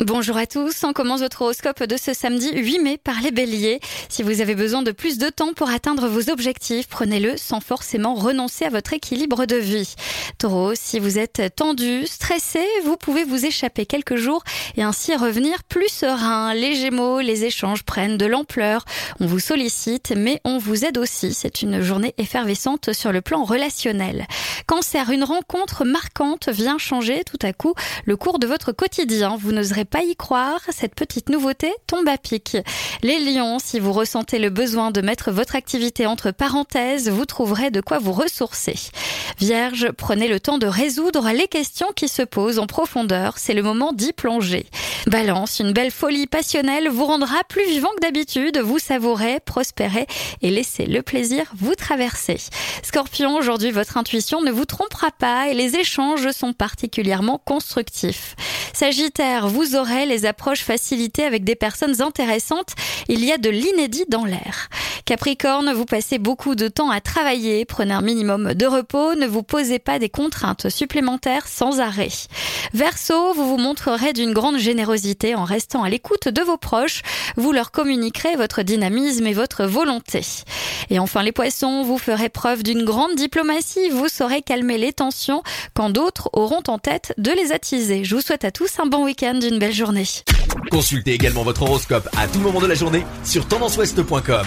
Bonjour à tous, on commence votre horoscope de ce samedi 8 mai par les béliers. Si vous avez besoin de plus de temps pour atteindre vos objectifs, prenez-le sans forcément renoncer à votre équilibre de vie. Taureau, si vous êtes tendu, stressé, vous pouvez vous échapper quelques jours et ainsi revenir plus serein. Les gémeaux, les échanges prennent de l'ampleur. On vous sollicite, mais on vous aide aussi. C'est une journée effervescente sur le plan relationnel. Cancer, une rencontre marquante vient changer tout à coup le cours de votre quotidien. Vous n'oserez pas y croire, cette petite nouveauté tombe à pic. Les lions, si vous ressentez le besoin de mettre votre activité entre parenthèses, vous trouverez de quoi vous ressourcer. Vierge, prenez le temps de résoudre les questions qui se posent en profondeur, c'est le moment d'y plonger. Balance, une belle folie passionnelle vous rendra plus vivant que d'habitude, vous savourez, prospérez et laissez le plaisir vous traverser. Scorpion, aujourd'hui votre intuition ne vous trompera pas et les échanges sont particulièrement constructifs. Sagittaire, vous aurez les approches facilitées avec des personnes intéressantes. Il y a de l'inédit dans l'air. Capricorne, vous passez beaucoup de temps à travailler. Prenez un minimum de repos. Ne vous posez pas des contraintes supplémentaires sans arrêt. Verseau, vous vous montrerez d'une grande générosité en restant à l'écoute de vos proches. Vous leur communiquerez votre dynamisme et votre volonté. Et enfin les poissons, vous ferez preuve d'une grande diplomatie. Vous saurez calmer les tensions quand d'autres auront en tête de les attiser. Je vous souhaite à tous un bon week-end, une belle journée. Consultez également votre horoscope à tout moment de la journée sur tendanceouest.com.